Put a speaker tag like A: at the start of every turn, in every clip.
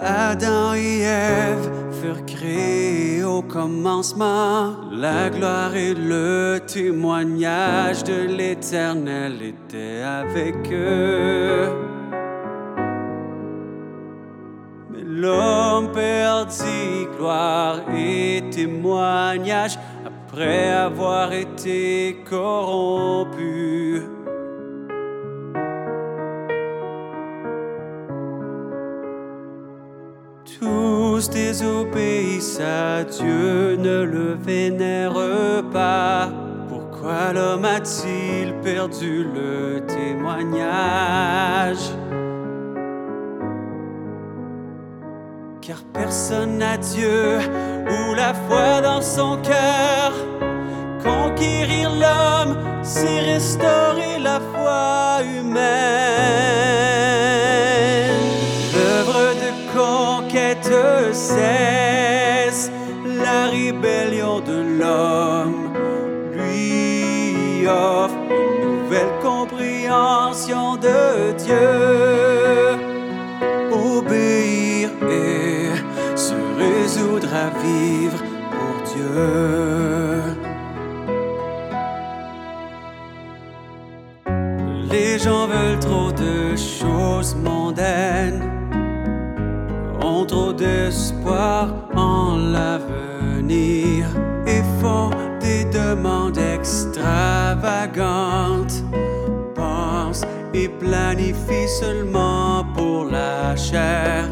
A: Adam et Ève furent créés au commencement. La gloire et le témoignage de l'Éternel étaient avec eux. Mais l'homme perdit gloire et témoignage après avoir été corrompu. Tous désobéissent à Dieu, ne le vénèrent pas. Pourquoi l'homme a-t-il perdu le témoignage? Car personne n'a Dieu ou la foi dans son cœur. Conquérir l'homme, c'est restaurer la foi humaine. Conquête cesse, la rébellion de l'homme lui offre une nouvelle compréhension de Dieu. Obéir et se résoudre à vivre pour Dieu. Les gens veulent trop de choses demandes extravagantes. Pensent et planifient seulement pour la chair.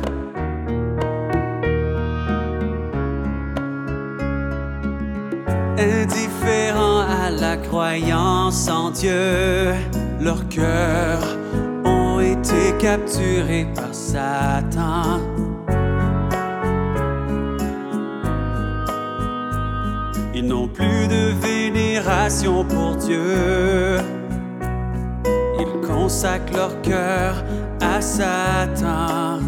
A: Indifférents à la croyance en Dieu, leurs cœurs ont été capturés par Satan. Ils n'ont plus de vénération pour Dieu. Ils consacrent leur cœur à Satan.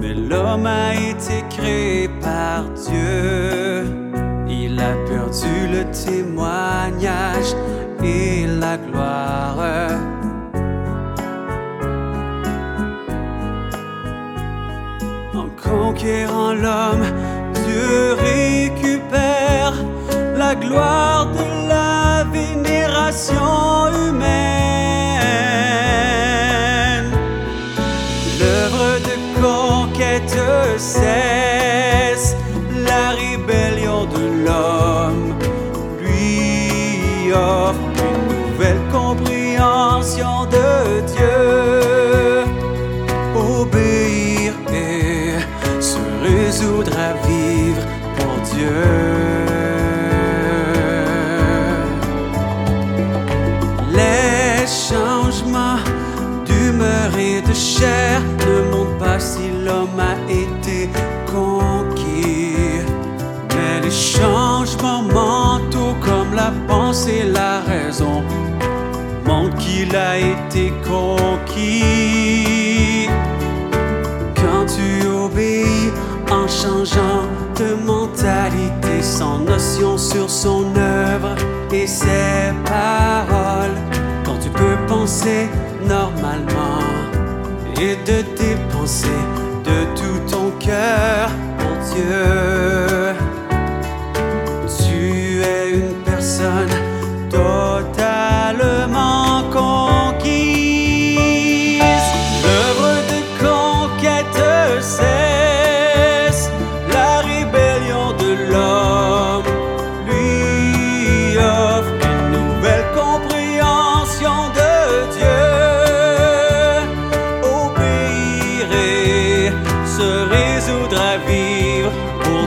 A: Mais l'homme a été créé par Dieu. Il a perdu le témoignage et la gloire. En conquérant l'homme, Dieu récupère la gloire de la vénération humaine. L'œuvre de conquête cesse, la rébellion de l'homme lui offre une nouvelle compréhension de Dieu. Obéir et se résoudre à vivre pour Dieu. Chair ne montrent pas si l'homme a été conquis. Mais les changements mentaux comme la pensée la raison montrent qu'il a été conquis. Quand tu obéis en changeant de mentalité, sans notion sur son œuvre et ses paroles, quand tu peux penser normalement et de dépenser de tout ton cœur pour Dieu. Tu es une personne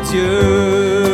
A: Dieu.